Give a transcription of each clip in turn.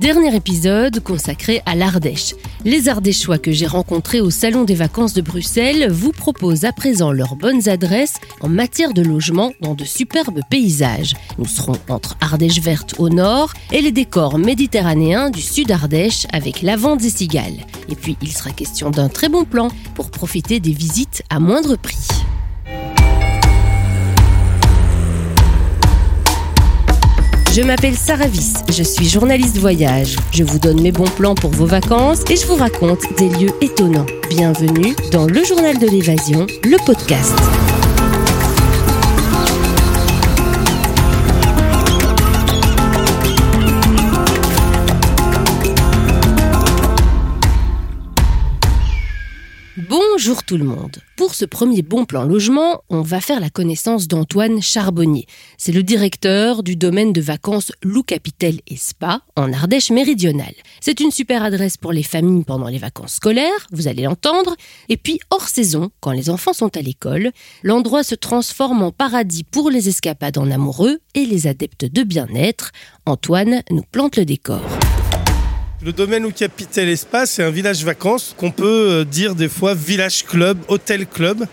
Dernier épisode consacré à l'Ardèche. Les Ardéchois que j'ai rencontrés au Salon des vacances de Bruxelles vous proposent à présent leurs bonnes adresses en matière de logement dans de superbes paysages. Nous serons entre Ardèche verte au nord et les décors méditerranéens du sud Ardèche avec lavande et cigales. Et puis il sera question d'un très bon plan pour profiter des visites à moindre prix. Je m'appelle Sarah Viss, je suis journaliste voyage. Je vous donne mes bons plans pour vos vacances et je vous raconte des lieux étonnants. Bienvenue dans le journal de l'évasion, le podcast. Bonjour tout le monde. Pour ce premier bon plan logement, on va faire la connaissance d'Antoine Charbonnier. C'est le directeur du domaine de vacances Loup Capitel et Spa en Ardèche méridionale. C'est une super adresse pour les familles pendant les vacances scolaires, vous allez l'entendre. Et puis hors saison, quand les enfants sont à l'école, l'endroit se transforme en paradis pour les escapades en amoureux et les adeptes de bien-être. Antoine nous plante le décor. Le domaine où Capitel Espace, c'est un village vacances qu'on peut euh, dire des fois village club, hôtel club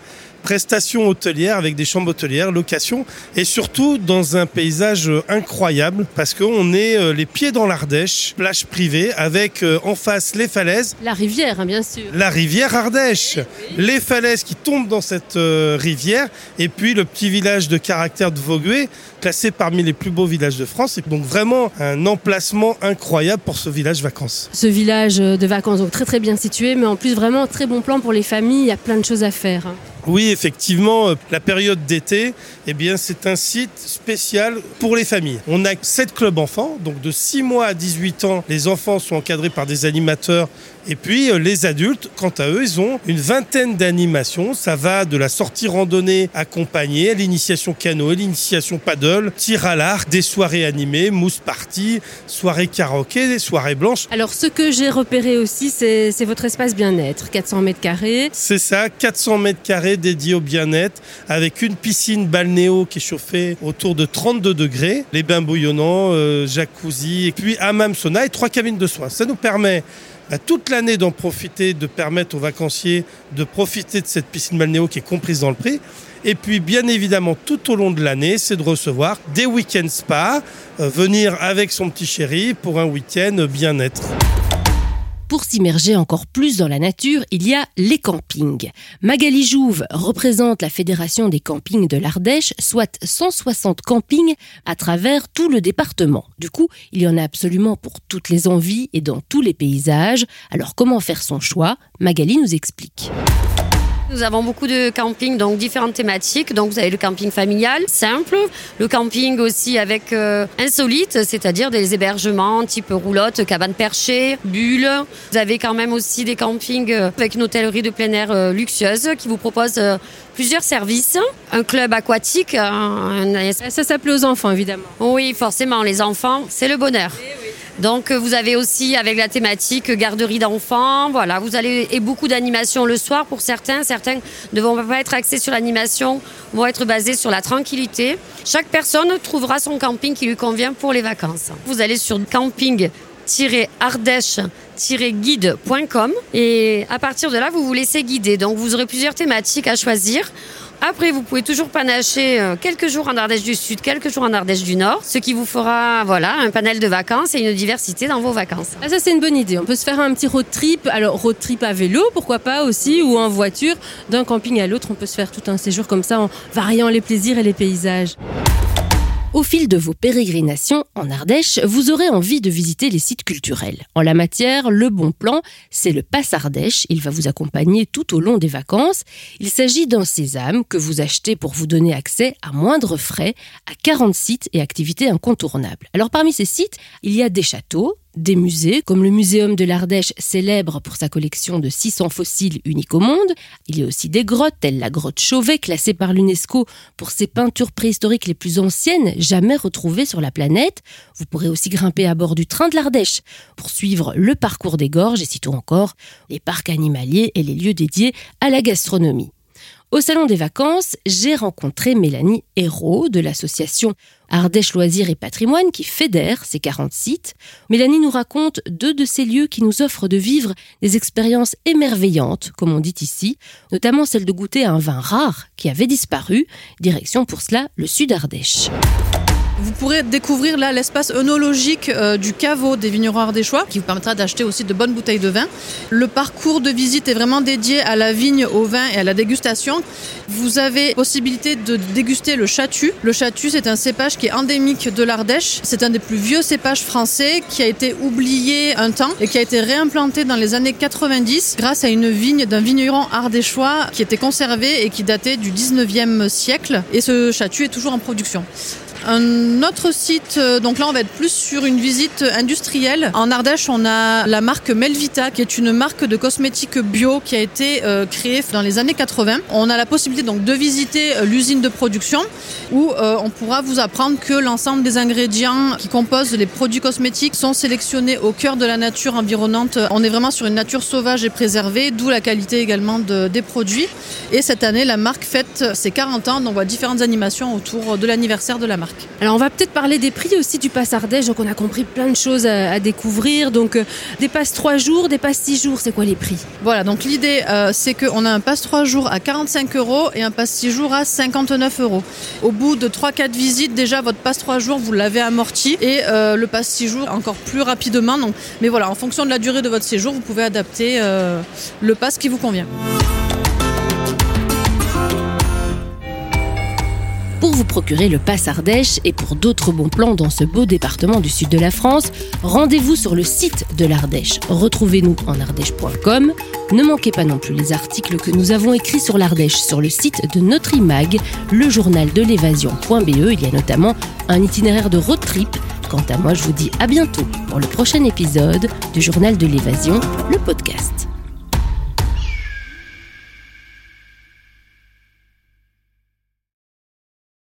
prestations hôtelières avec des chambres hôtelières, location et surtout dans un paysage euh, incroyable parce qu'on est euh, les pieds dans l'Ardèche, plage privée avec en face les falaises. La rivière, hein, bien sûr. La rivière Ardèche. Les falaises qui tombent dans cette rivière et puis le petit village de caractère de Vaugué classé parmi les plus beaux villages de France. Et donc vraiment un emplacement incroyable pour ce village vacances. Ce village de vacances, donc très très bien situé, mais en plus vraiment très bon plan pour les familles. Il y a plein de choses à faire. Oui, effectivement, euh, la période d'été, eh bien, c'est un site spécial pour les familles. On a sept clubs enfants, donc de 6 mois à 18 ans, les enfants sont encadrés par des animateurs et puis euh, les adultes, quant à eux, ils ont une vingtaine d'animations. Ça va de la sortie randonnée accompagnée à l'initiation canoë, l'initiation paddle, tir à l'arc, des soirées animées, mousse party, soirées karaoké, des soirées blanches. Alors ce que j'ai repéré aussi, c'est votre espace bien-être, 400 mètres carrés. C'est ça, 400 mètres carrés dédiés au bien-être, avec une piscine balnéo qui est chauffée autour de 32 degrés, les bains bouillonnants, euh, jacuzzi, et puis hammam sauna et trois cabines de soins. Ça nous permet toute l'année d'en profiter, de permettre aux vacanciers de profiter de cette piscine balnéo qui est comprise dans le prix. Et puis, bien évidemment, tout au long de l'année, c'est de recevoir des week-ends spa, euh, venir avec son petit chéri pour un week-end bien-être. Pour s'immerger encore plus dans la nature, il y a les campings. Magali Jouve représente la Fédération des campings de l'Ardèche, soit 160 campings à travers tout le département. Du coup, il y en a absolument pour toutes les envies et dans tous les paysages. Alors comment faire son choix? Magali nous explique. Nous avons beaucoup de campings, donc différentes thématiques. Donc vous avez le camping familial, simple, le camping aussi avec euh, insolite, c'est-à-dire des hébergements type roulotte, cabane perchée, bulle. Vous avez quand même aussi des campings euh, avec une hôtellerie de plein air euh, luxueuse qui vous propose plusieurs services. Un club aquatique. Ça s'appelle aux enfants, évidemment. Oui, forcément, les enfants, c'est le bonheur. Eh donc euh, vous avez aussi avec la thématique garderie d'enfants, voilà, vous allez et beaucoup d'animations le soir pour certains, certains ne vont pas être axés sur l'animation, vont être basés sur la tranquillité. Chaque personne trouvera son camping qui lui convient pour les vacances. Vous allez sur camping-ardèche-guide.com et à partir de là, vous vous laissez guider. Donc vous aurez plusieurs thématiques à choisir. Après, vous pouvez toujours panacher euh, quelques jours en Ardèche du Sud, quelques jours en Ardèche du Nord, ce qui vous fera voilà, un panel de vacances et une diversité dans vos vacances. Ah, ça, c'est une bonne idée. On peut se faire un petit road trip. Alors, road trip à vélo, pourquoi pas aussi, ou en voiture. D'un camping à l'autre, on peut se faire tout un séjour comme ça en variant les plaisirs et les paysages. Au fil de vos pérégrinations en Ardèche, vous aurez envie de visiter les sites culturels. En la matière, le bon plan, c'est le Pass Ardèche. Il va vous accompagner tout au long des vacances. Il s'agit d'un sésame que vous achetez pour vous donner accès à moindre frais à 40 sites et activités incontournables. Alors parmi ces sites, il y a des châteaux, des musées, comme le Muséum de l'Ardèche, célèbre pour sa collection de 600 fossiles uniques au monde. Il y a aussi des grottes, telles la grotte Chauvet, classée par l'UNESCO pour ses peintures préhistoriques les plus anciennes jamais retrouvées sur la planète. Vous pourrez aussi grimper à bord du train de l'Ardèche pour suivre le parcours des gorges et citons encore les parcs animaliers et les lieux dédiés à la gastronomie. Au salon des vacances, j'ai rencontré Mélanie Hérault de l'association Ardèche Loisirs et Patrimoine qui fédère ces 40 sites. Mélanie nous raconte deux de ces lieux qui nous offrent de vivre des expériences émerveillantes, comme on dit ici, notamment celle de goûter un vin rare qui avait disparu. Direction pour cela le sud Ardèche. Vous pourrez découvrir là l'espace œnologique euh, du caveau des vignerons ardéchois qui vous permettra d'acheter aussi de bonnes bouteilles de vin. Le parcours de visite est vraiment dédié à la vigne, au vin et à la dégustation. Vous avez possibilité de déguster le chatu. Le chatu, c'est un cépage qui est endémique de l'Ardèche. C'est un des plus vieux cépages français qui a été oublié un temps et qui a été réimplanté dans les années 90 grâce à une vigne d'un vigneron ardéchois qui était conservé et qui datait du 19e siècle. Et ce chatu est toujours en production. Un autre site, euh, donc là on va être plus sur une visite industrielle. En Ardèche, on a la marque Melvita, qui est une marque de cosmétiques bio qui a été euh, créée dans les années 80. On a la possibilité donc de visiter euh, l'usine de production où on pourra vous apprendre que l'ensemble des ingrédients qui composent les produits cosmétiques sont sélectionnés au cœur de la nature environnante. On est vraiment sur une nature sauvage et préservée, d'où la qualité également des produits. Et cette année, la marque fête ses 40 ans, donc on voit différentes animations autour de l'anniversaire de la marque. Alors on va peut-être parler des prix aussi du pass Ardèche, donc on a compris plein de choses à, découvrir. Donc euh, des passes 3 jours, des passes 6 jours, c'est quoi les prix? Voilà, donc l'idée euh, c'est qu'on a un pass 3 jours à 45 euros et un pass 6 jours à 59 euros. Au bout de 3-4 visites, déjà votre pass 3 jours, vous l'avez amorti et euh, le pass 6 jours encore plus rapidement. Donc, mais voilà, en fonction de la durée de votre séjour, vous pouvez adapter le pass qui vous convient. Vous procurer le Pass Ardèche et pour d'autres bons plans dans ce beau département du sud de la France, rendez-vous sur le site de l'Ardèche. Retrouvez-nous en ardèche.com. Ne manquez pas non plus les articles que nous avons écrits sur l'Ardèche sur le site de notre imag, le journal de l'évasion.be. Il y a notamment un itinéraire de road trip. Quant à moi, je vous dis à bientôt pour le prochain épisode du journal de l'évasion, le podcast.